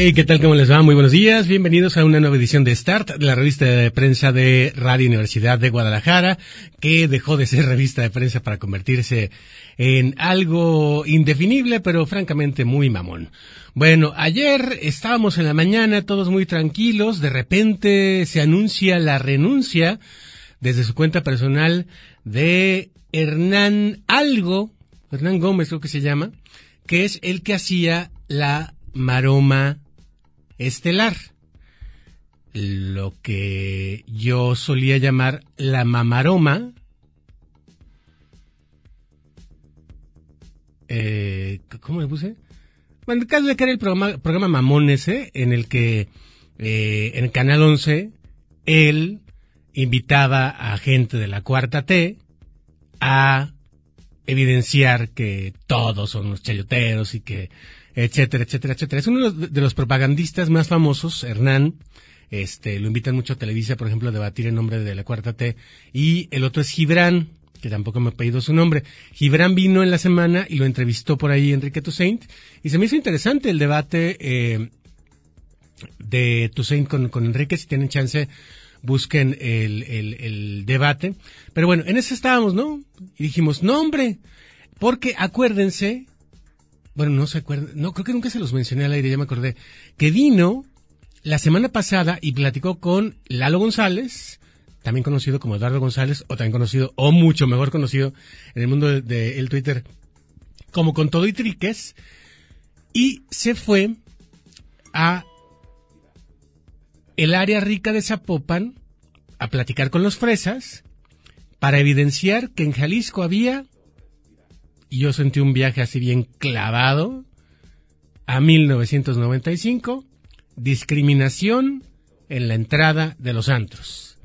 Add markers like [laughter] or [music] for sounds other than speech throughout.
Hey, ¿qué tal? ¿Cómo les va? Muy buenos días. Bienvenidos a una nueva edición de Start, la revista de prensa de Radio Universidad de Guadalajara, que dejó de ser [laughs] revista de prensa para convertirse en algo indefinible, pero francamente muy mamón. Bueno, ayer estábamos en la mañana todos muy tranquilos, de repente se anuncia la renuncia desde su cuenta personal de Hernán Algo, Hernán Gómez creo que se llama, que es el que hacía la maroma estelar. Lo que yo solía llamar la mamaroma. Eh, ¿Cómo le puse? Bueno, el caso de que era el programa, programa Mamones, en el que eh, en Canal 11 él invitaba a gente de la cuarta T a evidenciar que todos son los chayoteros y que etcétera, etcétera, etcétera. Es uno de los propagandistas más famosos, Hernán. Este, lo invitan mucho a Televisa, por ejemplo, a debatir en nombre de la Cuarta T. Y el otro es Gibran, que tampoco me ha pedido su nombre. Gibran vino en la semana y lo entrevistó por ahí Enrique Toussaint. Y se me hizo interesante el debate eh, de Toussaint con, con Enrique. Si tienen chance, busquen el, el, el debate. Pero bueno, en ese estábamos, ¿no? Y dijimos, no, hombre, porque acuérdense bueno, no se acuerda, no, creo que nunca se los mencioné al aire, ya me acordé, que vino la semana pasada y platicó con Lalo González, también conocido como Eduardo González, o también conocido, o mucho mejor conocido en el mundo del de, Twitter, como con todo y triques, y se fue a el área rica de Zapopan a platicar con los fresas para evidenciar que en Jalisco había y yo sentí un viaje así bien clavado a 1995, discriminación en la entrada de los antros.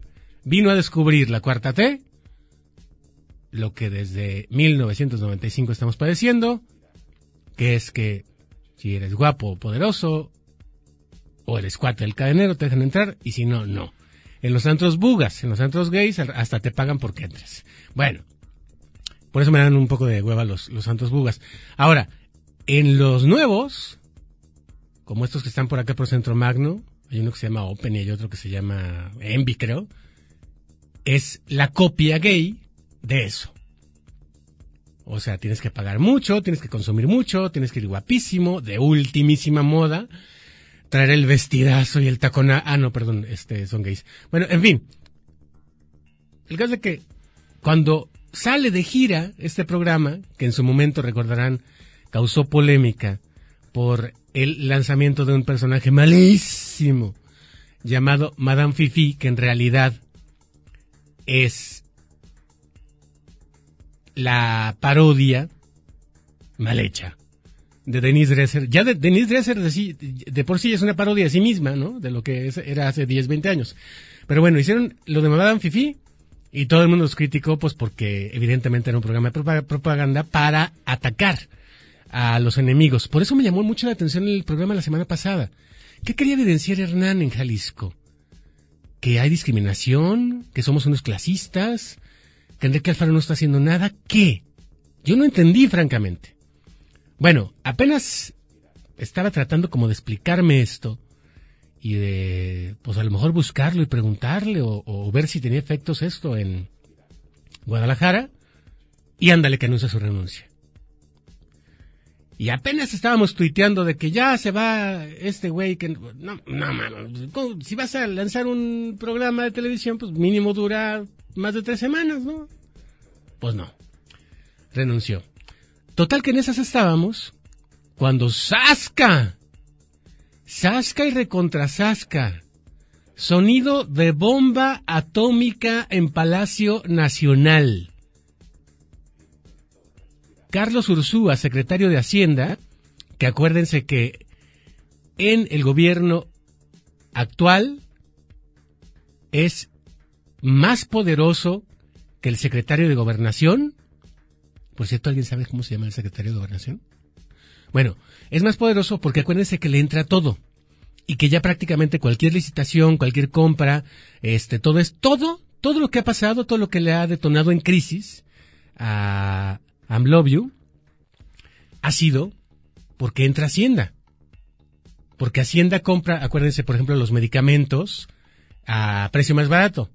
Vino a descubrir la cuarta T, lo que desde 1995 estamos padeciendo, que es que si eres guapo o poderoso, o eres cuate del cadenero, te dejan entrar, y si no, no. En los antros bugas, en los antros gays, hasta te pagan porque entres. Bueno, por eso me dan un poco de hueva los, los Santos Bugas. Ahora, en los nuevos, como estos que están por acá por Centro Magno, hay uno que se llama Open y hay otro que se llama Envy, creo, es la copia gay de eso. O sea, tienes que pagar mucho, tienes que consumir mucho, tienes que ir guapísimo, de ultimísima moda, traer el vestidazo y el tacón. Ah, no, perdón, este, son gays. Bueno, en fin. El caso es que cuando sale de gira este programa, que en su momento recordarán causó polémica por el lanzamiento de un personaje malísimo llamado Madame Fifi, que en realidad es la parodia mal hecha de Denise Dresser. Ya de, Denise Dresser de, de, por sí es una parodia de sí misma, ¿no? De lo que era hace 10, 20 años. Pero bueno, hicieron lo de Madame Fifi y todo el mundo los criticó, pues porque evidentemente era un programa de propaganda para atacar a los enemigos. Por eso me llamó mucho la atención el programa la semana pasada. ¿Qué quería evidenciar Hernán en Jalisco? ¿Que hay discriminación? ¿Que somos unos clasistas? ¿Que Enrique Alfaro no está haciendo nada? ¿Qué? Yo no entendí, francamente. Bueno, apenas estaba tratando como de explicarme esto y de, pues a lo mejor buscarlo y preguntarle o, ver si tenía efectos esto en Guadalajara y ándale que anuncia su renuncia. Y apenas estábamos tuiteando de que ya se va este güey que no, no, no, si vas a lanzar un programa de televisión, pues mínimo dura más de tres semanas, ¿no? Pues no. Renunció. Total que en esas estábamos cuando Sasca Sasca y recontrasasca. Sonido de bomba atómica en Palacio Nacional. Carlos Ursúa, secretario de Hacienda, que acuérdense que en el gobierno actual es más poderoso que el secretario de Gobernación Por cierto, ¿alguien sabe cómo se llama el secretario de Gobernación? Bueno, es más poderoso porque acuérdense que le entra todo y que ya prácticamente cualquier licitación, cualquier compra, este, todo es todo, todo lo que ha pasado, todo lo que le ha detonado en crisis a Amlovio ha sido porque entra Hacienda. Porque Hacienda compra, acuérdense, por ejemplo, los medicamentos a precio más barato.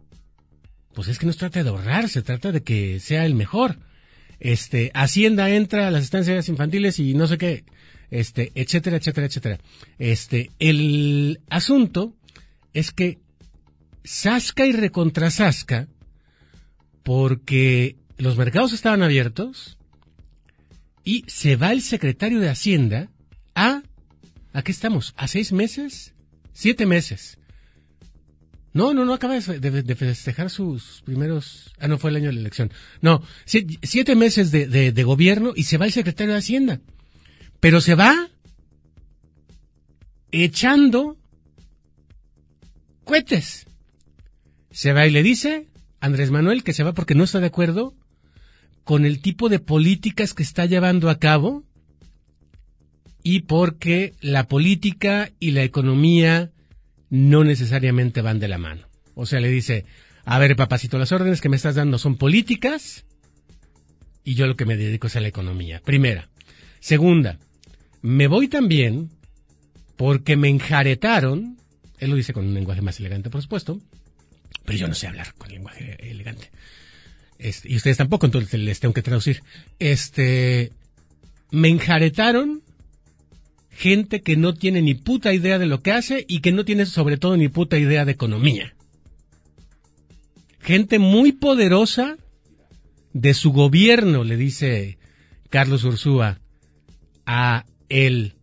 Pues es que no se trata de ahorrar, se trata de que sea el mejor. Este, Hacienda entra a las estancias infantiles y no sé qué, este, etcétera, etcétera, etcétera. Este, el asunto es que Sasca y recontrasasca, porque los mercados estaban abiertos y se va el secretario de Hacienda a, ¿a qué estamos? ¿A seis meses? Siete meses. No, no, no acaba de, festejar sus primeros... Ah, no, fue el año de la elección. No, siete, meses de, de gobierno y se va el secretario de Hacienda. Pero se va echando cohetes. Se va y le dice Andrés Manuel que se va porque no está de acuerdo con el tipo de políticas que está llevando a cabo y porque la política y la economía no necesariamente van de la mano. O sea, le dice, a ver, papacito, las órdenes que me estás dando son políticas y yo lo que me dedico es a la economía. Primera. Segunda, me voy también porque me enjaretaron, él lo dice con un lenguaje más elegante, por supuesto, pero yo no sé hablar con lenguaje elegante. Este, y ustedes tampoco, entonces les tengo que traducir. Este, me enjaretaron gente que no tiene ni puta idea de lo que hace y que no tiene sobre todo ni puta idea de economía. Gente muy poderosa de su gobierno, le dice Carlos Ursúa a el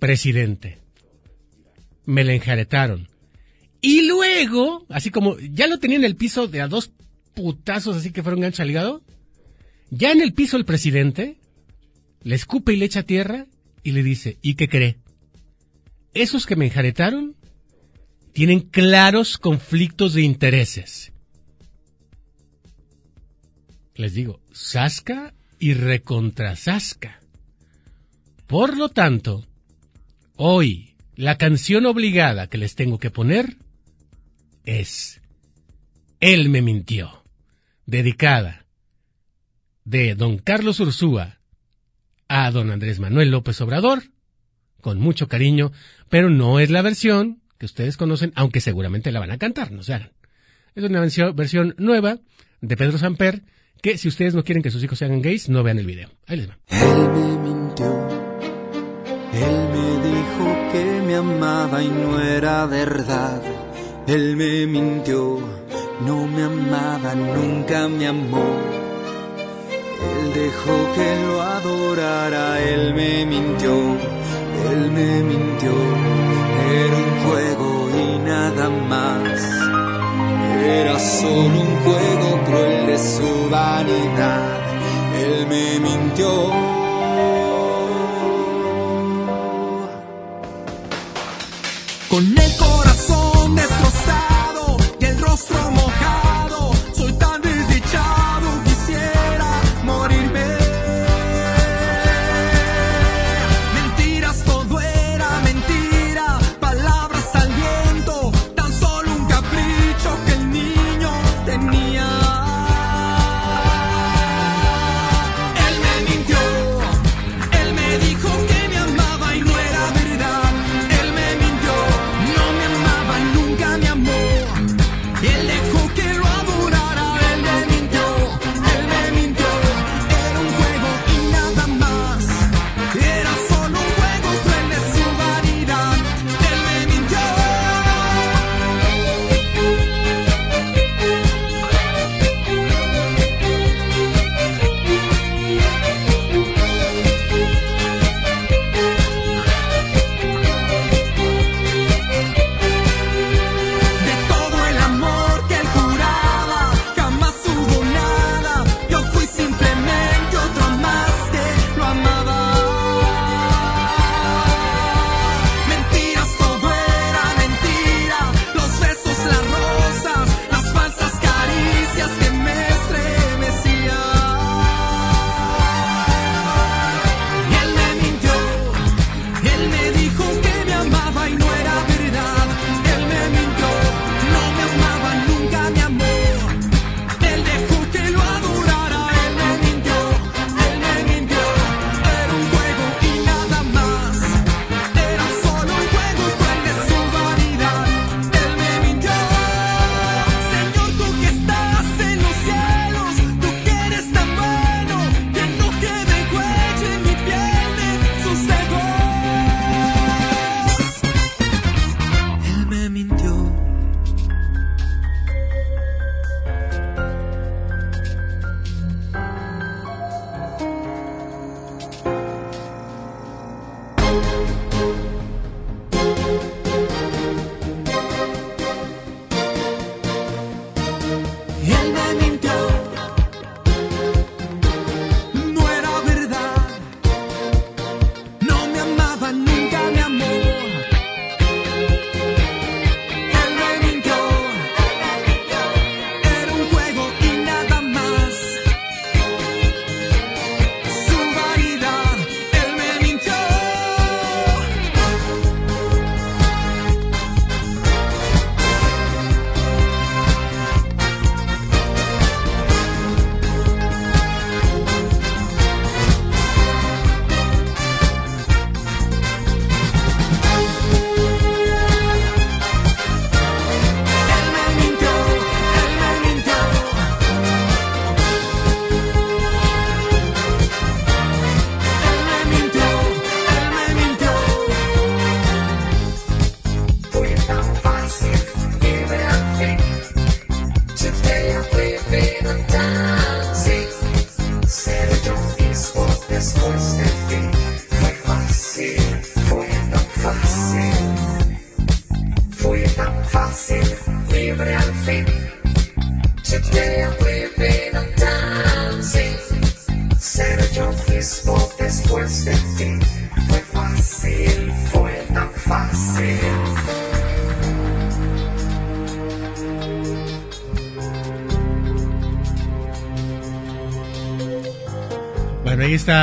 presidente. Me la enjaretaron. Y luego, así como ya lo tenía en el piso de a dos putazos así que fueron gancho al hígado, ya en el piso el presidente le escupe y le echa tierra y le dice, ¿y qué cree? Esos que me enjaretaron tienen claros conflictos de intereses. Les digo, Sasca y recontrasasca. Por lo tanto, hoy la canción obligada que les tengo que poner es Él me mintió, dedicada de don Carlos Ursúa a don Andrés Manuel López Obrador, con mucho cariño, pero no es la versión que ustedes conocen, aunque seguramente la van a cantar, no se hagan. Es una versión nueva de Pedro Samper, que si ustedes no quieren que sus hijos sean gays, no vean el video. Ahí les va. Él me mintió, él me dijo que me amaba y no era verdad. Él me mintió, no me amaba, nunca me amó. Él dejó que lo adorara, él me mintió, él me mintió. Era un juego y nada más. Era solo un juego cruel de su vanidad. Él me mintió.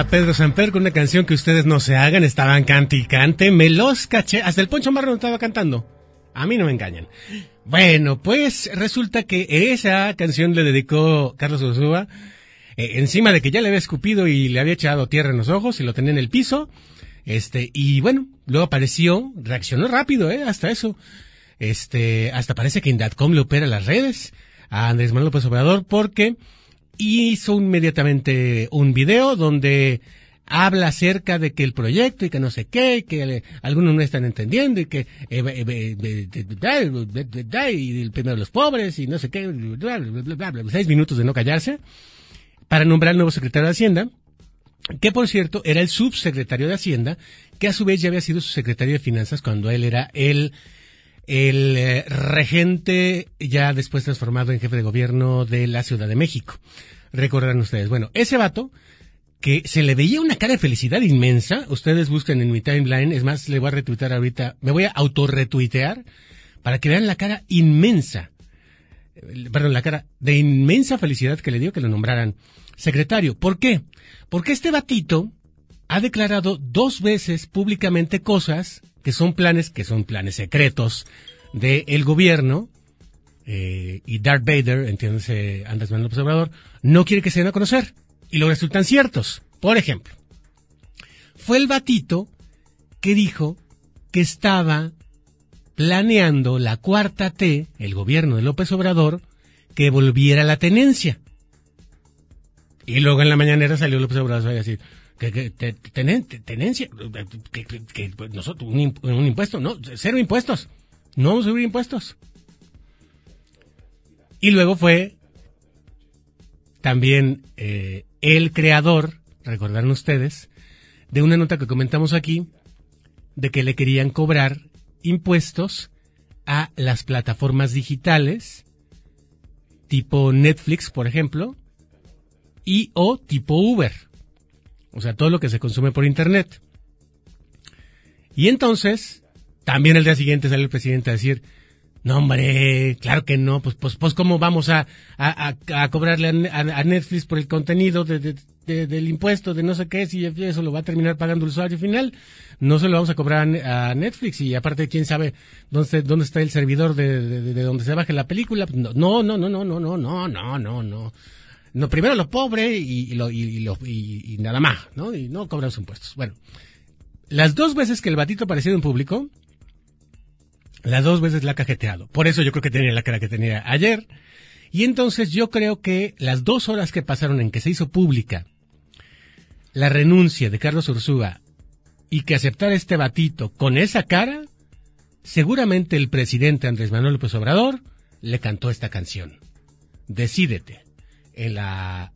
Pedro Samper con una canción que ustedes no se hagan, estaban cante y cante, me los caché, hasta el Poncho Marrón estaba cantando. A mí no me engañan. Bueno, pues resulta que esa canción le dedicó Carlos Ursúa, eh, encima de que ya le había escupido y le había echado tierra en los ojos y lo tenía en el piso, este, y bueno, luego apareció, reaccionó rápido, eh, hasta eso. Este, hasta parece que Indatcom le opera las redes a Andrés Manuel López Obrador porque hizo inmediatamente un video donde habla acerca de que el proyecto y que no sé qué, que le- algunos no están entendiendo y que eh, eh, eh, eh, eh, y el primero los pobres y no sé qué, bla, bla, bla, seis minutos de no callarse para nombrar al nuevo secretario de Hacienda, que por cierto era el subsecretario de Hacienda, que a su vez ya había sido su secretario de Finanzas cuando él era el el eh, regente ya después transformado en jefe de gobierno de la Ciudad de México. Recordarán ustedes. Bueno, ese vato que se le veía una cara de felicidad inmensa. Ustedes buscan en mi timeline. Es más, le voy a retuitear ahorita. Me voy a autorretuitear para que vean la cara inmensa. eh, Perdón, la cara de inmensa felicidad que le dio que lo nombraran secretario. ¿Por qué? Porque este batito ha declarado dos veces públicamente cosas que son planes, que son planes secretos del gobierno, eh, y Darth Vader, entiéndase Andrés Manuel López Obrador, no quiere que se den a conocer. Y luego resultan ciertos. Por ejemplo, fue el batito que dijo que estaba planeando la cuarta T, el gobierno de López Obrador, que volviera a la tenencia. Y luego en la mañanera salió López Obrador a decir, que, que te- tenen- tenencia, que, que- pues, nosotros, un impuesto, no, cero impuestos, no vamos a subir impuestos. Y luego fue también eh, el creador, recordarán ustedes, de una nota que comentamos aquí, de que le querían cobrar impuestos a las plataformas digitales, tipo Netflix, por ejemplo, y o tipo Uber. O sea, todo lo que se consume por Internet. Y entonces, también el día siguiente sale el presidente a decir, no hombre, claro que no, pues, pues, pues cómo vamos a, a, cobrarle a, Ne- a- a Netflix por el contenido de, de- de- del impuesto de no sé qué, si eso lo va a terminar pagando el usuario final, no se lo vamos a cobrar a Ne- a, Netflix y aparte quién sabe dónde, dónde está el servidor de donde se baje la película, Pues no, no, no, no, no, no, no, no, no, no, no. Primero los pobres y, lo- y- lo- y- nada más, ¿no? Y no cobran sus impuestos. Bueno, las dos veces que el batito apareció en público, las dos veces la ha cajeteado. Por eso yo creo que tenía la cara que tenía ayer. Y entonces yo creo que las dos horas que pasaron en que se hizo pública la renuncia de Carlos Ursúa y que aceptara este batito con esa cara, seguramente el presidente Andrés Manuel López Obrador le cantó esta canción. Decídete. En la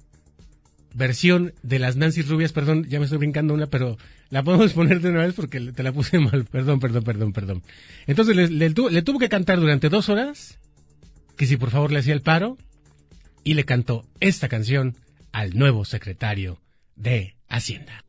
versión de las Nancy Rubias, perdón, ya me estoy brincando una, pero la podemos poner de una vez porque te la puse [laughs] mal. Perdón, perdón, perdón, perdón. Entonces le, le tuvo que cantar durante dos horas, que si por favor le hacía el paro, y le cantó esta canción al nuevo secretario de Hacienda.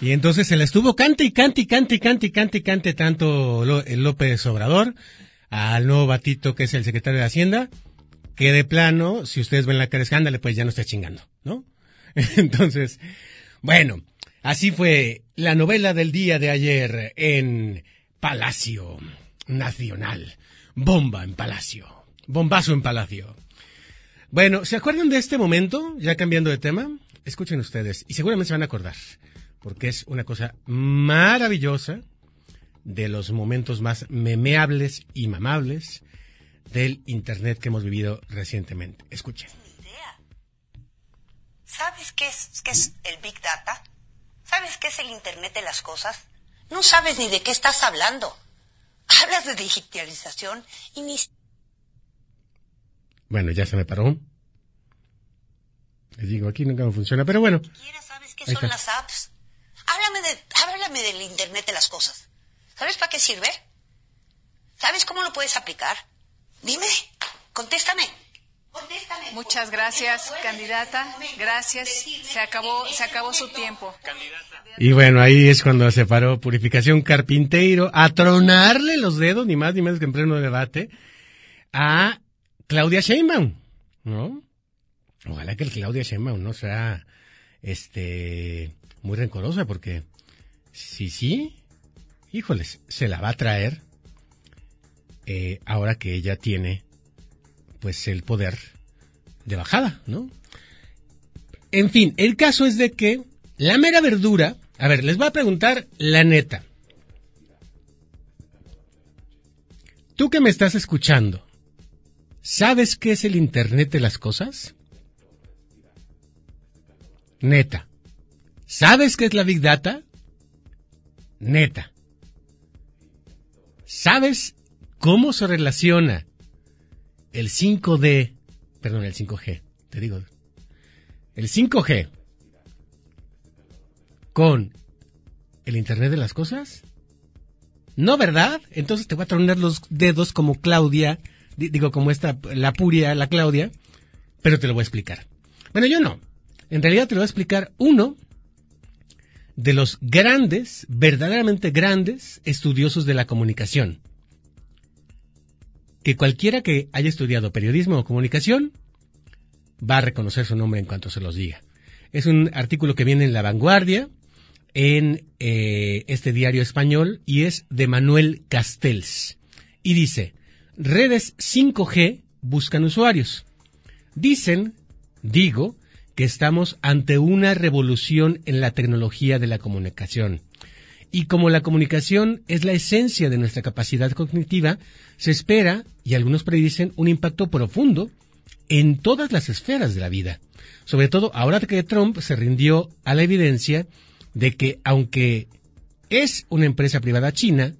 Y entonces se la estuvo cante y cante y cante y cante y cante y cante tanto López Obrador al nuevo batito que es el secretario de Hacienda, que de plano, si ustedes ven la cara escándale, pues ya no está chingando, ¿no? [laughs] Entonces, bueno, así fue la novela del día de ayer en Palacio Nacional. Bomba en Palacio. Bombazo en Palacio. Bueno, ¿se acuerdan de este momento? Ya cambiando de tema. Escuchen ustedes, y seguramente se van a acordar, porque es una cosa maravillosa de los momentos más memeables y mamables del Internet que hemos vivido recientemente. Escuchen. ¿Sabes qué es, qué es el Big Data? ¿Sabes qué es el Internet de las cosas? No sabes ni de qué estás hablando. Hablas de digitalización y ni Bueno, ya se me paró. Les digo, aquí nunca me funciona, pero bueno. sabes qué son las apps. Háblame, de, háblame del Internet de las cosas. ¿Sabes para qué sirve? ¿Sabes cómo lo puedes aplicar? Dime, contéstame. Contéstame. Muchas gracias, candidata. Gracias. Se acabó, se acabó su tiempo. Y bueno, ahí es cuando se paró Purificación Carpinteiro a tronarle los dedos, ni más ni menos que en pleno debate, a Claudia Sheinbaum, ¿no? Ojalá que el Claudia Sheinbaum no sea, este, muy rencorosa, porque si sí, híjoles, se la va a traer eh, ahora que ella tiene, pues, el poder de bajada, ¿no? En fin, el caso es de que la mera verdura, a ver, les voy a preguntar la neta. Tú que me estás escuchando, ¿sabes qué es el Internet de las cosas? Neta. ¿Sabes qué es la Big Data? Neta. ¿Sabes cómo se relaciona el 5D, perdón, el 5G, te digo, el 5G con el Internet de las cosas? No, ¿verdad? Entonces te voy a tronar los dedos como Claudia, di- digo como esta, la puria, la Claudia, pero te lo voy a explicar. Bueno, yo no. En realidad te lo voy a explicar uno de los grandes, verdaderamente grandes estudiosos de la comunicación. Que cualquiera que haya estudiado periodismo o comunicación va a reconocer su nombre en cuanto se los diga. Es un artículo que viene en La Vanguardia, en eh, este diario español, y es de Manuel Castells. Y dice, redes 5G buscan usuarios. Dicen, digo, que estamos ante una revolución en la tecnología de la comunicación. Y como la comunicación es la esencia de nuestra capacidad cognitiva, se espera, y algunos predicen, un impacto profundo en todas las esferas de la vida. Sobre todo ahora que Trump se rindió a la evidencia de que aunque es una empresa privada china,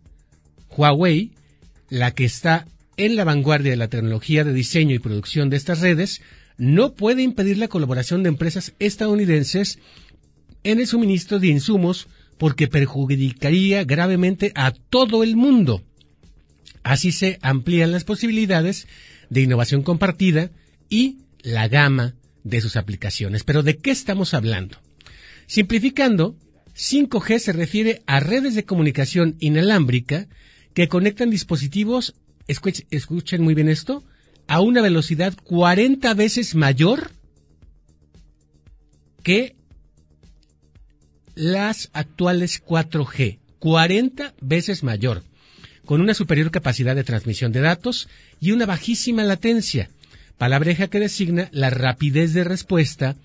Huawei, la que está en la vanguardia de la tecnología de diseño y producción de estas redes no puede impedir la colaboración de empresas estadounidenses en el suministro de insumos porque perjudicaría gravemente a todo el mundo. Así se amplían las posibilidades de innovación compartida y la gama de sus aplicaciones. Pero ¿de qué estamos hablando? Simplificando, 5G se refiere a redes de comunicación inalámbrica que conectan dispositivos, escuch- escuchen muy bien esto, a una velocidad 40 veces mayor que las actuales 4G. 40 veces mayor, con una superior capacidad de transmisión de datos y una bajísima latencia, palabreja que designa la rapidez de respuesta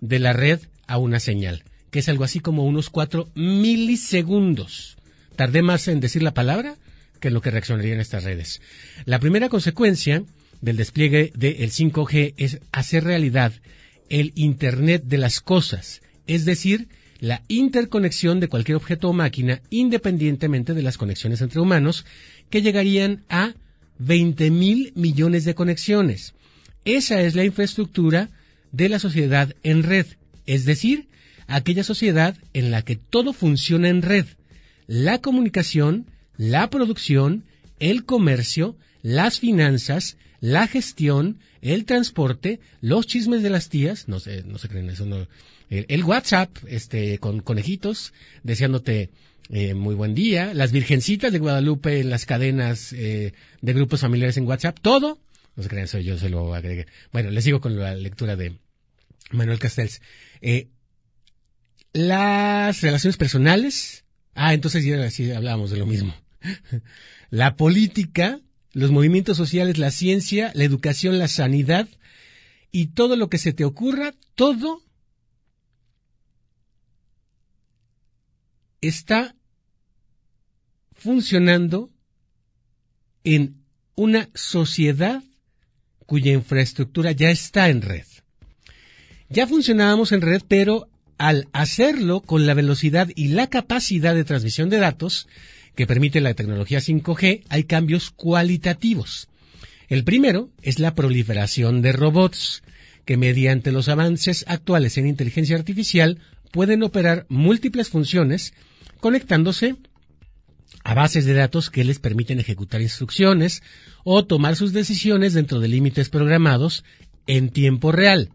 de la red a una señal, que es algo así como unos 4 milisegundos. Tardé más en decir la palabra que en lo que reaccionarían estas redes. La primera consecuencia del despliegue del 5G es hacer realidad el Internet de las cosas, es decir, la interconexión de cualquier objeto o máquina independientemente de las conexiones entre humanos, que llegarían a 20 mil millones de conexiones. Esa es la infraestructura de la sociedad en red, es decir, aquella sociedad en la que todo funciona en red. La comunicación, la producción, el comercio, las finanzas, la gestión, el transporte, los chismes de las tías, no sé, no se creen eso, no. El, WhatsApp, este, con conejitos, deseándote eh, muy buen día, las virgencitas de Guadalupe en las cadenas eh, de grupos familiares en WhatsApp, todo, no se crean eso, yo se lo agregué. Bueno, les sigo con la lectura de Manuel Castells. Eh, las relaciones personales, ah, entonces ya sí hablábamos de lo mismo. [laughs] la política, los movimientos sociales, la ciencia, la educación, la sanidad y todo lo que se te ocurra, todo está funcionando en una sociedad cuya infraestructura ya está en red. Ya funcionábamos en red, pero al hacerlo con la velocidad y la capacidad de transmisión de datos que permite la tecnología 5G, hay cambios cualitativos. El primero es la proliferación de robots, que mediante los avances actuales en inteligencia artificial pueden operar múltiples funciones conectándose a bases de datos que les permiten ejecutar instrucciones o tomar sus decisiones dentro de límites programados en tiempo real.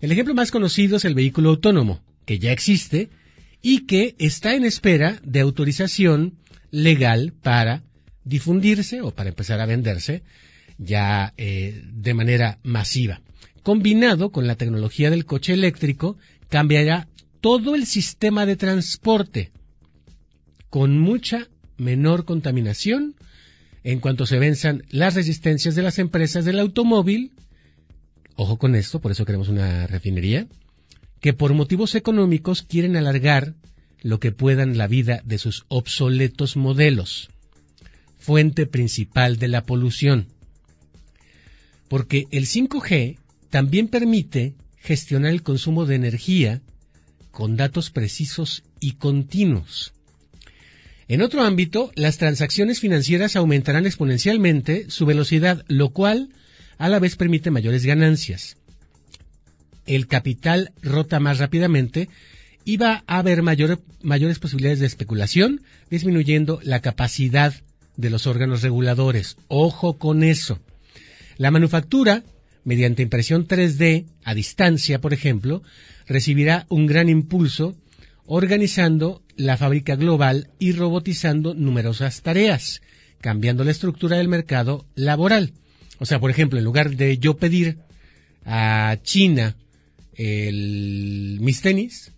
El ejemplo más conocido es el vehículo autónomo, que ya existe y que está en espera de autorización legal para difundirse o para empezar a venderse ya eh, de manera masiva. Combinado con la tecnología del coche eléctrico, cambiará todo el sistema de transporte con mucha menor contaminación en cuanto se venzan las resistencias de las empresas del automóvil. Ojo con esto, por eso queremos una refinería, que por motivos económicos quieren alargar lo que puedan la vida de sus obsoletos modelos, fuente principal de la polución. Porque el 5G también permite gestionar el consumo de energía con datos precisos y continuos. En otro ámbito, las transacciones financieras aumentarán exponencialmente su velocidad, lo cual a la vez permite mayores ganancias. El capital rota más rápidamente va a haber mayor- mayores posibilidades de especulación, disminuyendo la capacidad de los órganos reguladores. Ojo con eso. La manufactura, mediante impresión 3D a distancia, por ejemplo, recibirá un gran impulso organizando la fábrica global y robotizando numerosas tareas, cambiando la estructura del mercado laboral. O sea, por ejemplo, en lugar de yo pedir a China el, mis tenis,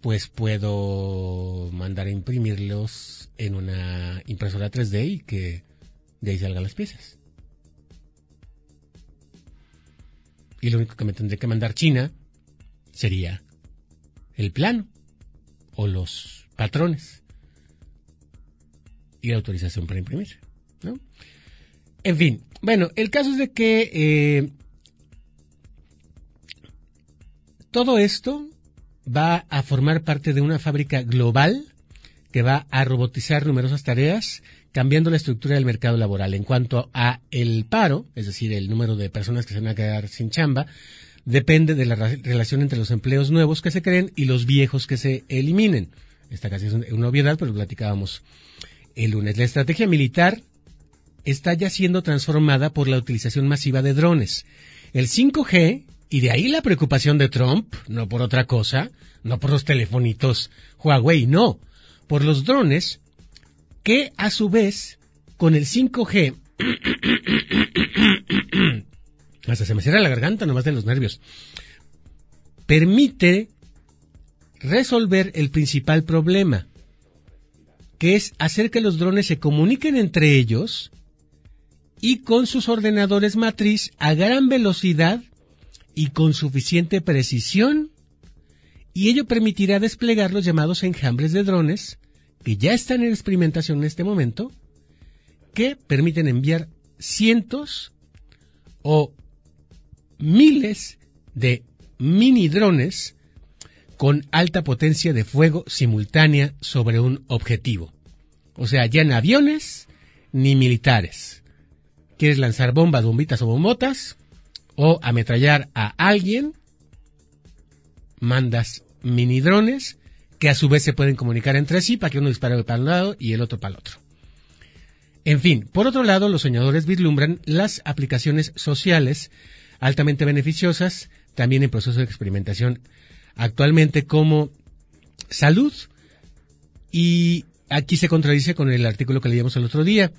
pues puedo mandar a imprimirlos en una impresora 3D y que de ahí salgan las piezas. Y lo único que me tendré que mandar China sería el plano o los patrones y la autorización para imprimir. ¿no? En fin, bueno, el caso es de que eh, todo esto va a formar parte de una fábrica global que va a robotizar numerosas tareas, cambiando la estructura del mercado laboral. En cuanto a el paro, es decir, el número de personas que se van a quedar sin chamba, depende de la relación entre los empleos nuevos que se creen y los viejos que se eliminen. Esta casi es un- una obviedad, pero lo platicábamos el lunes. La estrategia militar está ya siendo transformada por la utilización masiva de drones. El 5G, y de ahí la preocupación de Trump, no por otra cosa, no por los telefonitos Huawei, no, por los drones que a su vez con el 5G [clears throat] hasta se me cierra la garganta nomás de los nervios permite resolver el principal problema que es hacer que los drones se comuniquen entre ellos y con sus ordenadores matriz a gran velocidad y con suficiente precisión y ello permitirá desplegar los llamados enjambres de drones que ya están en experimentación en este momento, que permiten enviar cientos o miles de mini drones con alta potencia de fuego simultánea sobre un objetivo. O sea, ya en aviones ni militares. ¿Quieres lanzar bombas, bombitas o bombotas? O ametrallar a alguien? Mandas mini drones que a su vez se pueden comunicar entre sí para que uno dispare para un lado y el otro para el otro. En fin, por otro lado, los soñadores vislumbran las aplicaciones sociales altamente beneficiosas, también en proceso de experimentación actualmente como salud, y aquí se contradice con el artículo que leíamos el otro día,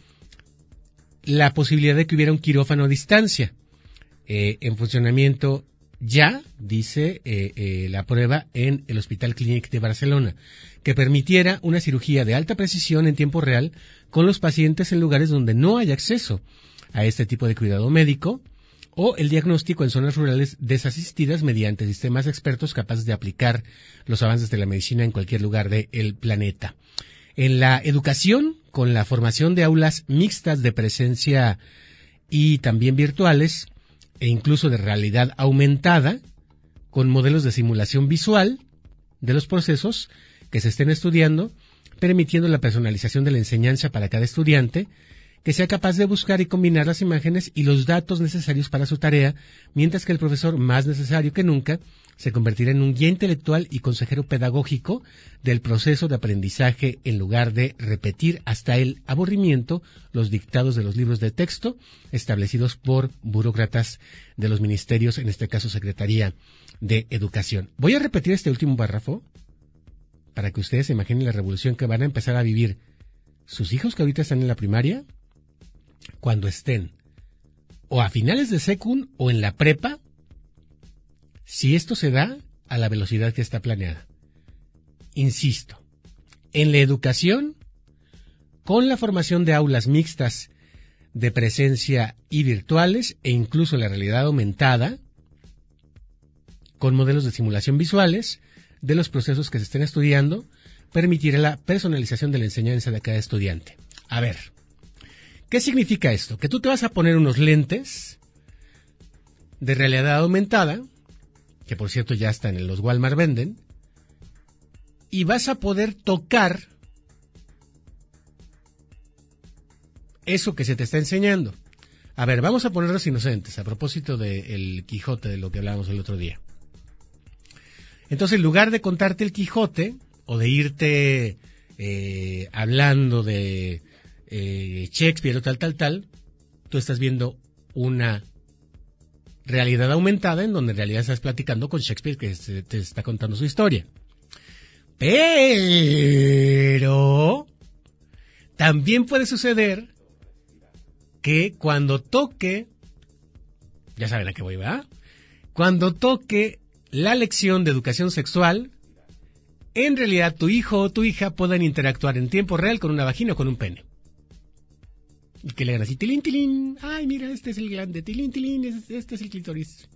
la posibilidad de que hubiera un quirófano a distancia eh, en funcionamiento ya, dice eh, eh, la prueba, en el Hospital Clínic de Barcelona, que permitiera una cirugía de alta precisión en tiempo real con los pacientes en lugares donde no hay acceso a este tipo de cuidado médico o el diagnóstico en zonas rurales desasistidas mediante sistemas expertos capaces de aplicar los avances de la medicina en cualquier lugar del planeta. En la educación, con la formación de aulas mixtas de presencia y también virtuales, e incluso de realidad aumentada, con modelos de simulación visual de los procesos que se estén estudiando, permitiendo la personalización de la enseñanza para cada estudiante, que sea capaz de buscar y combinar las imágenes y los datos necesarios para su tarea, mientras que el profesor, más necesario que nunca, se convertirá en un guía intelectual y consejero pedagógico del proceso de aprendizaje en lugar de repetir hasta el aburrimiento los dictados de los libros de texto establecidos por burócratas de los ministerios, en este caso Secretaría de Educación. Voy a repetir este último párrafo para que ustedes se imaginen la revolución que van a empezar a vivir sus hijos que ahorita están en la primaria, cuando estén o a finales de secund o en la prepa, si esto se da a la velocidad que está planeada. Insisto, en la educación, con la formación de aulas mixtas de presencia y virtuales e incluso la realidad aumentada, con modelos de simulación visuales de los procesos que se estén estudiando, permitirá la personalización de la enseñanza de cada estudiante. A ver, ¿qué significa esto? Que tú te vas a poner unos lentes de realidad aumentada, que por cierto ya están en los Walmart venden, y vas a poder tocar eso que se te está enseñando. A ver, vamos a ponerlos inocentes, a propósito del Quijote, de lo que hablábamos el otro día. Entonces, en lugar de contarte el Quijote, o de irte eh, hablando de eh, Shakespeare o tal, tal, tal, tú estás viendo una realidad aumentada en donde en realidad estás platicando con Shakespeare que te está contando su historia. Pero también puede suceder que cuando toque, ya saben a qué voy, ¿verdad? Cuando toque la lección de educación sexual, en realidad tu hijo o tu hija puedan interactuar en tiempo real con una vagina o con un pene. Y que le hagan así, tilín, tilín, ay, mira, este es el glande, tilín, tilín, es- este es el clítoris.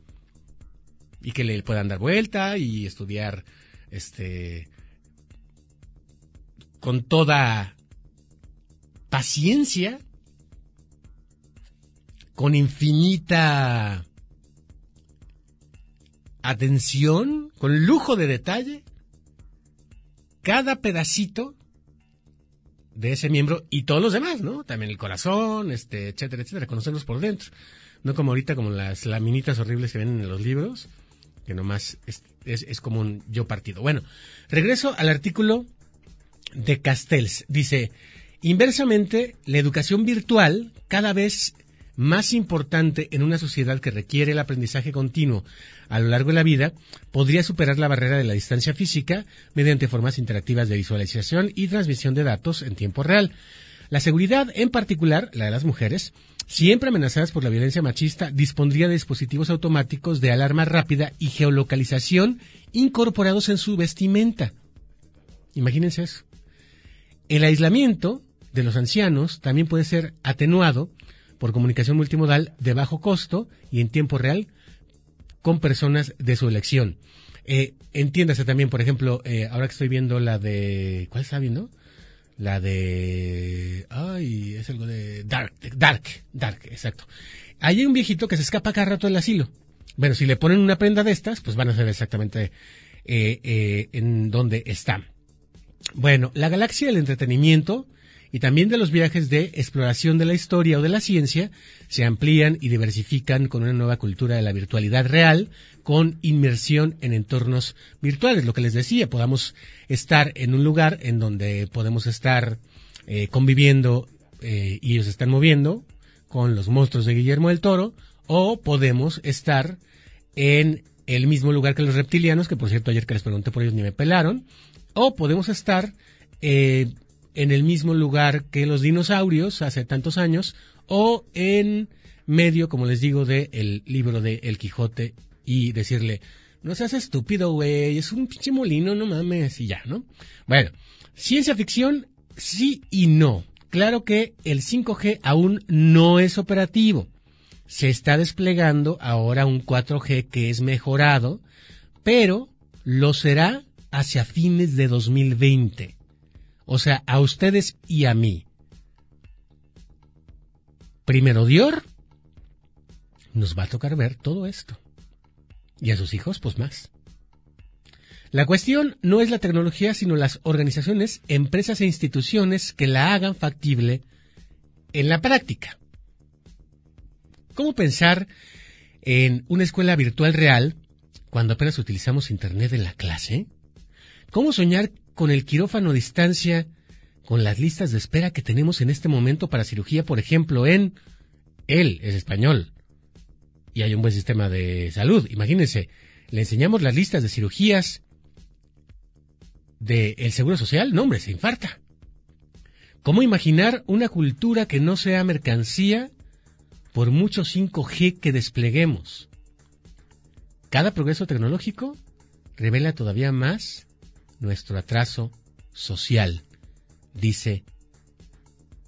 Y que le puedan dar vuelta y estudiar, este, con toda paciencia, con infinita atención, con lujo de detalle, cada pedacito de ese miembro y todos los demás, ¿no? También el corazón, este, etcétera, etcétera, conocerlos por dentro. No como ahorita, como las laminitas horribles que ven en los libros, que nomás es, es, es como un yo partido. Bueno, regreso al artículo de Castells. Dice, inversamente, la educación virtual cada vez más importante en una sociedad que requiere el aprendizaje continuo a lo largo de la vida, podría superar la barrera de la distancia física mediante formas interactivas de visualización y transmisión de datos en tiempo real. La seguridad, en particular la de las mujeres, siempre amenazadas por la violencia machista, dispondría de dispositivos automáticos de alarma rápida y geolocalización incorporados en su vestimenta. Imagínense eso. El aislamiento de los ancianos también puede ser atenuado por comunicación multimodal de bajo costo y en tiempo real con personas de su elección. Eh, entiéndase también, por ejemplo, eh, ahora que estoy viendo la de... ¿Cuál está viendo? La de... Ay, es algo de... Dark, Dark, Dark, exacto. Hay un viejito que se escapa cada rato del asilo. Bueno, si le ponen una prenda de estas, pues van a saber exactamente eh, en dónde está. Bueno, la galaxia del entretenimiento y también de los viajes de exploración de la historia o de la ciencia se amplían y diversifican con una nueva cultura de la virtualidad real, con inmersión en entornos virtuales. Lo que les decía, podamos estar en un lugar en donde podemos estar eh, conviviendo eh, y ellos están moviendo con los monstruos de Guillermo del Toro, o podemos estar en el mismo lugar que los reptilianos, que por cierto ayer que les pregunté por ellos ni me pelaron, o podemos estar eh, en el mismo lugar que los dinosaurios hace tantos años, o en medio, como les digo, del libro de El Quijote y decirle, no seas estúpido, güey, es un pinche molino, no mames, y ya, ¿no? Bueno, ciencia ficción, sí y no. Claro que el 5G aún no es operativo. Se está desplegando ahora un 4G que es mejorado, pero lo será hacia fines de 2020. O sea, a ustedes y a mí. Primero Dior, nos va a tocar ver todo esto. Y a sus hijos, pues más. La cuestión no es la tecnología, sino las organizaciones, empresas e instituciones que la hagan factible en la práctica. ¿Cómo pensar en una escuela virtual real cuando apenas utilizamos Internet en la clase? ¿Cómo soñar con el quirófano a distancia, con las listas de espera que tenemos en este momento para cirugía, por ejemplo, en... Él es español y hay un buen sistema de salud. Imagínense, le enseñamos las listas de cirugías del Seguro Social. No, hombre, se infarta. ¿Cómo imaginar una cultura que no sea mercancía por mucho 5G que despleguemos? Cada progreso tecnológico revela todavía más nuestro atraso social, dice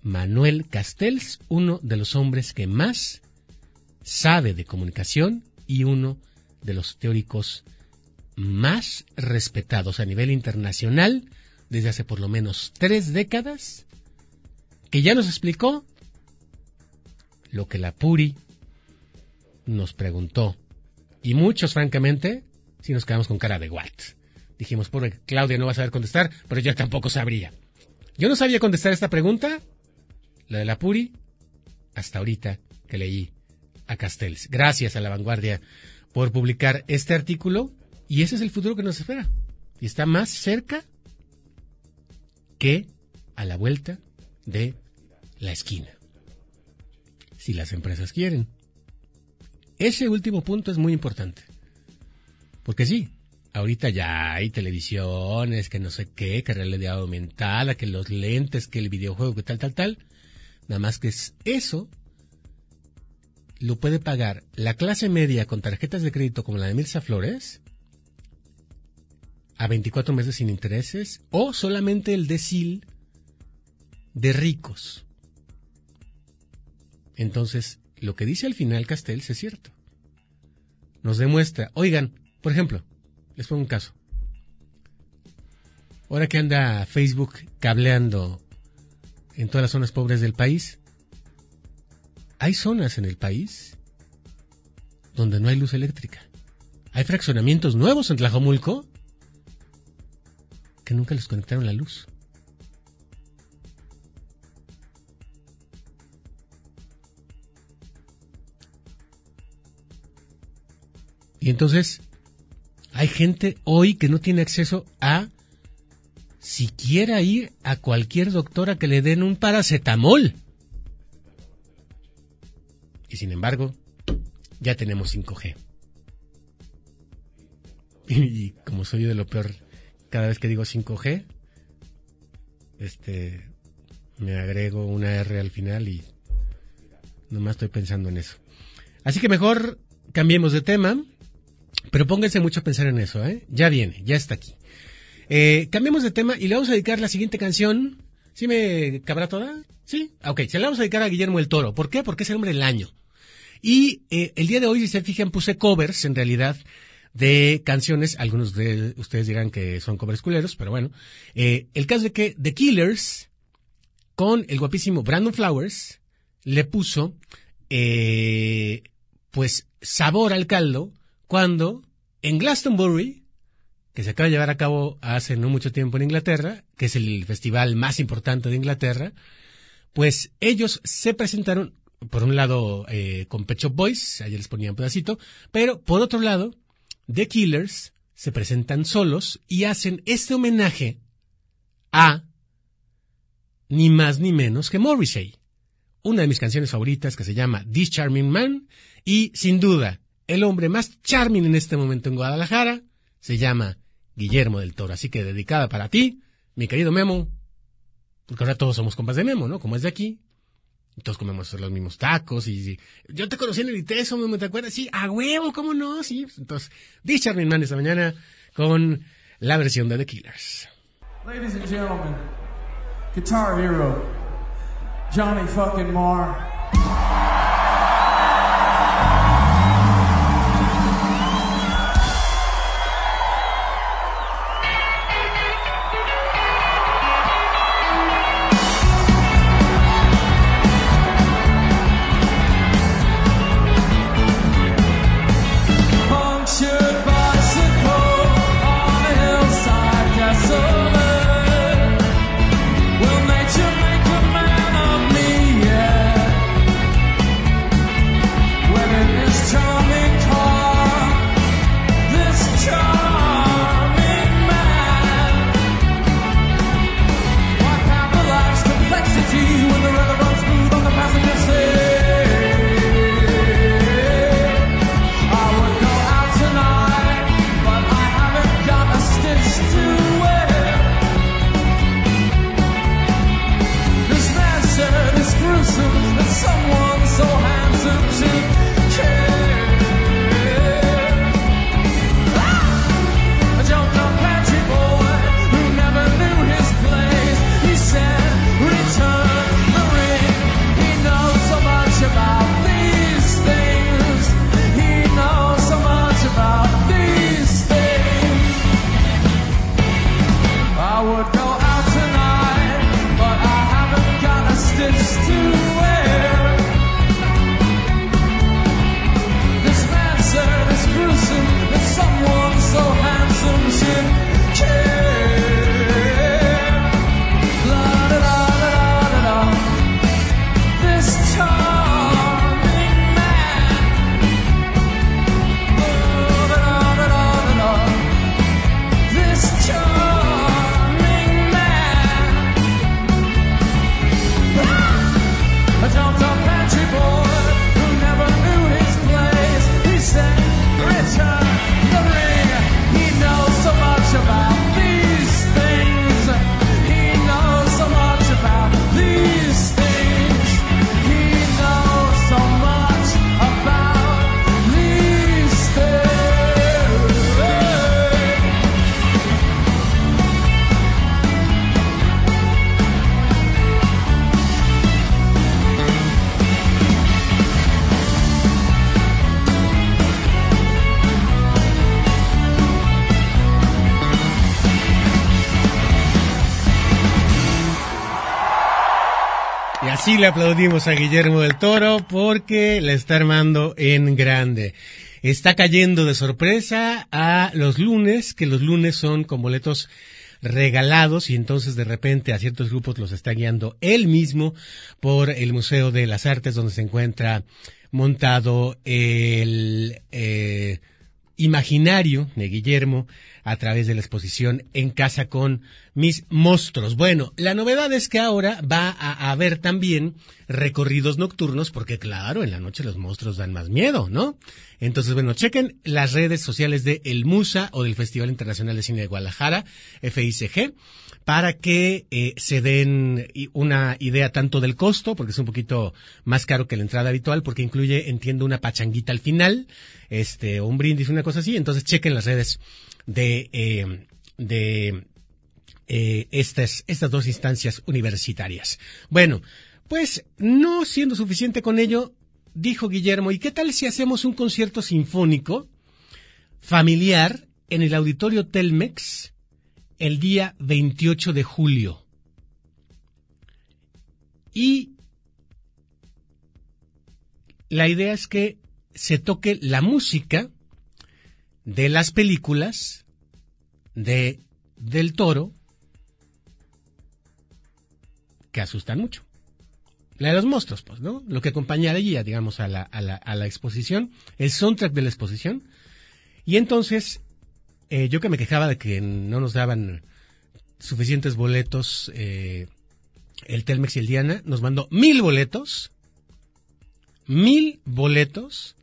Manuel Castells, uno de los hombres que más sabe de comunicación y uno de los teóricos más respetados a nivel internacional desde hace por lo menos tres décadas, que ya nos explicó lo que la Puri nos preguntó. Y muchos, francamente, si nos quedamos con cara de what. Dijimos, pobre Claudia no va a saber contestar, pero yo tampoco sabría. Yo no sabía contestar esta pregunta, la de la Puri, hasta ahorita que leí a Castells. Gracias a la vanguardia por publicar este artículo y ese es el futuro que nos espera. Y está más cerca que a la vuelta de la esquina. Si las empresas quieren. Ese último punto es muy importante. Porque sí, ahorita ya hay televisiones, que no sé qué, que realidad aumentada, que los lentes, que el videojuego, que tal, tal, tal. Nada más que es eso lo puede pagar la clase media con tarjetas de crédito como la de Mirza Flores a 24 meses sin intereses o solamente el decil de ricos. Entonces, lo que dice al final Castells es cierto. Nos demuestra, oigan, por ejemplo, les pongo un caso. Ahora que anda Facebook cableando en todas las zonas pobres del país, hay zonas en el país donde no hay luz eléctrica. Hay fraccionamientos nuevos en Tlajomulco que nunca les conectaron la luz. Y entonces gente hoy que no tiene acceso a siquiera ir a cualquier doctora que le den un paracetamol. Y sin embargo, ya tenemos 5G. Y, como soy de lo peor, cada vez que digo 5G, este, me agrego una R al final y nomás estoy pensando en eso. Así que mejor cambiemos de tema, pero pónganse mucho a pensar en eso, ¿eh? Ya viene, ya está aquí. Eh, cambiemos de tema y le vamos a dedicar la siguiente canción. ¿Sí me cabrá toda? ¿Sí? Ah, Ok, se la vamos a dedicar a Guillermo el Toro. ¿Por qué? Porque es el hombre del año. Y eh, el día de hoy, si se fijan, puse covers, en realidad, de canciones. Algunos de ustedes dirán que son covers culeros, pero bueno. Eh, el caso de que The Killers, con el guapísimo Brandon Flowers, le puso, eh, pues, sabor al caldo cuando en Glastonbury, que se acaba de llevar a cabo hace no mucho tiempo en Inglaterra, que es el festival más importante de Inglaterra, pues ellos se presentaron, por un lado, eh, con Pet Boys, ayer les ponía un pedacito, pero por otro lado, The Killers se presentan solos y hacen este homenaje a ni más ni menos que Morrissey. Una de mis canciones favoritas que se llama This Charming Man y sin duda el hombre más charming en este momento en Guadalajara se llama Guillermo del Toro. Así que dedicada para ti, mi querido Memo, porque ahora todos somos compas de Memo, ¿no? Como es de aquí. Todos comemos los mismos tacos y, y- yo te conocí en el ITESO, Memo, ¿te acuerdas? Sí, a huevo, ¿cómo no? Sí, entonces, This Charming Man esta mañana con la versión de The Killers. Ladies and gentlemen, guitar hero, Johnny fucking Marr. Le aplaudimos a Guillermo del Toro porque la está armando en grande. Está cayendo de sorpresa a los lunes, que los lunes son con boletos regalados y entonces de repente a ciertos grupos los está guiando él mismo por el Museo de las Artes donde se encuentra montado el eh, imaginario de Guillermo a través de la exposición En casa con mis monstruos. Bueno, la novedad es que ahora va a haber también recorridos nocturnos porque claro, en la noche los monstruos dan más miedo, ¿no? Entonces, bueno, chequen las redes sociales de El Musa o del Festival Internacional de Cine de Guadalajara, FICG, para que eh, se den una idea tanto del costo, porque es un poquito más caro que la entrada habitual, porque incluye, entiendo, una pachanguita al final, este, un brindis, una cosa así. Entonces, chequen las redes de, eh, de eh, estas, estas dos instancias universitarias. Bueno, pues no siendo suficiente con ello, dijo Guillermo, ¿y qué tal si hacemos un concierto sinfónico familiar en el auditorio Telmex el día 28 de julio? Y la idea es que se toque la música de las películas de del toro que asustan mucho. La de los monstruos, pues, ¿no? Lo que acompañaría, digamos, a la, a la, a la exposición, el soundtrack de la exposición. Y entonces, eh, yo que me quejaba de que no nos daban suficientes boletos, eh, el Telmex y el Diana nos mandó mil boletos, mil boletos,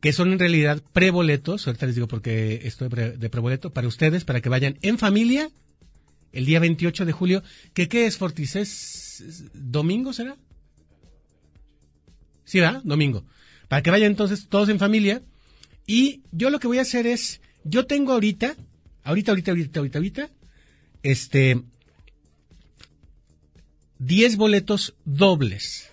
que son en realidad preboletos, ahorita les digo porque estoy de preboleto, para ustedes, para que vayan en familia el día 28 de julio, qué es Fortis, ¿es es domingo será? Sí, ¿verdad? Domingo. Para que vayan entonces todos en familia. Y yo lo que voy a hacer es, yo tengo ahorita, ahorita, ahorita, ahorita, ahorita, ahorita, este, 10 boletos dobles.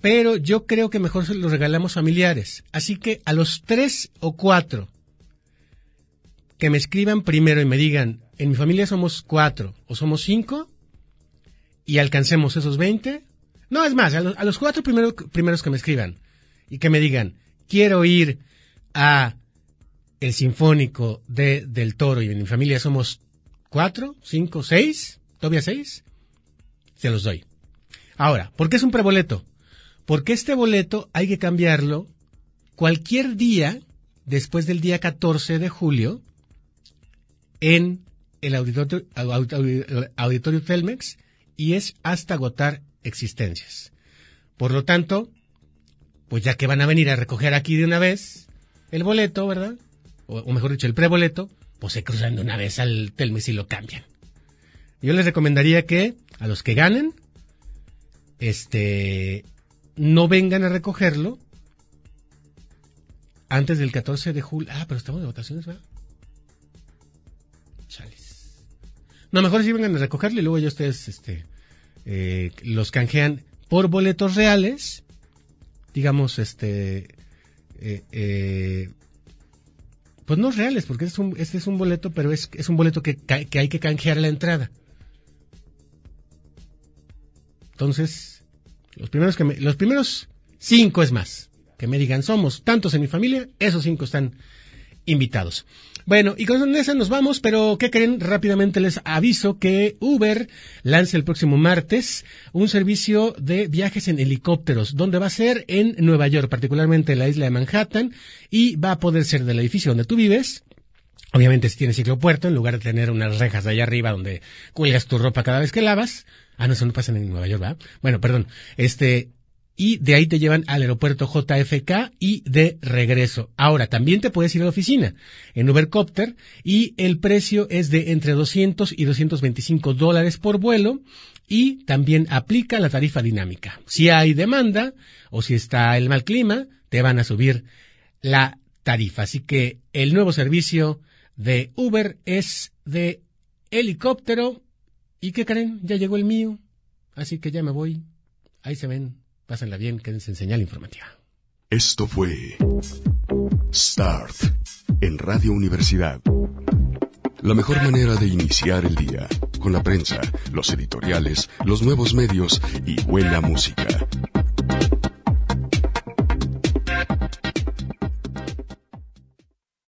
Pero yo creo que mejor se los regalamos familiares. Así que a los tres o cuatro que me escriban primero y me digan, en mi familia somos cuatro o somos cinco y alcancemos esos 20. No, es más, a los, cuatro primero- primeros que me escriban y que me digan, quiero ir a el sinfónico de Del Toro y en mi familia somos cuatro, cinco, seis, todavía seis, se los doy. Ahora, ¿por qué es un preboleto? Porque este boleto hay que cambiarlo cualquier día después del día 14 de julio en el auditorio, aud- aud- auditorio Telmex y es hasta agotar existencias. Por lo tanto, pues ya que van a venir a recoger aquí de una vez el boleto, ¿verdad? O, o mejor dicho, el preboleto, pues se cruzan de una vez al Telmex y lo cambian. Yo les recomendaría que a los que ganen, este, no vengan a recogerlo antes del 14 de julio. Ah, pero estamos de votaciones, ¿verdad? Chales. No, mejor si vengan a recogerlo y luego ya ustedes, este, eh, los canjean por boletos reales, digamos, este, eh, eh, pues no reales, porque este es un, boleto, pero es, es un boleto que, hay que canjear la entrada. Entonces, los primeros que me- los primeros cinco es más, que me digan somos tantos en mi familia, esos cinco están invitados. Bueno, y con esa nos vamos, pero ¿qué creen? Rápidamente les aviso que Uber lanza el próximo martes un servicio de viajes en helicópteros, donde va a ser en Nueva York, particularmente en la isla de Manhattan, y va a poder ser del edificio donde tú vives, Obviamente si tienes ciclopuerto, en lugar de tener unas rejas allá arriba donde cuelgas tu ropa cada vez que lavas. Ah, no, eso no pasa en Nueva York, ¿verdad? Bueno, perdón. Este, y de ahí te llevan al aeropuerto JFK y de regreso. Ahora, también te puedes ir a la oficina en Ubercopter y el precio es de entre 200 y 225 dólares por vuelo y también aplica la tarifa dinámica. Si hay demanda o si está el mal clima, te van a subir la tarifa. Así que el nuevo servicio de Uber es de helicóptero. ¿Y qué creen? Ya llegó el mío. Así que ya me voy. Ahí se ven. Pásenla bien. Quédense en señal informativa. Esto fue Start en Radio Universidad. La mejor manera de iniciar el día, con la prensa, los editoriales, los nuevos medios y buena música.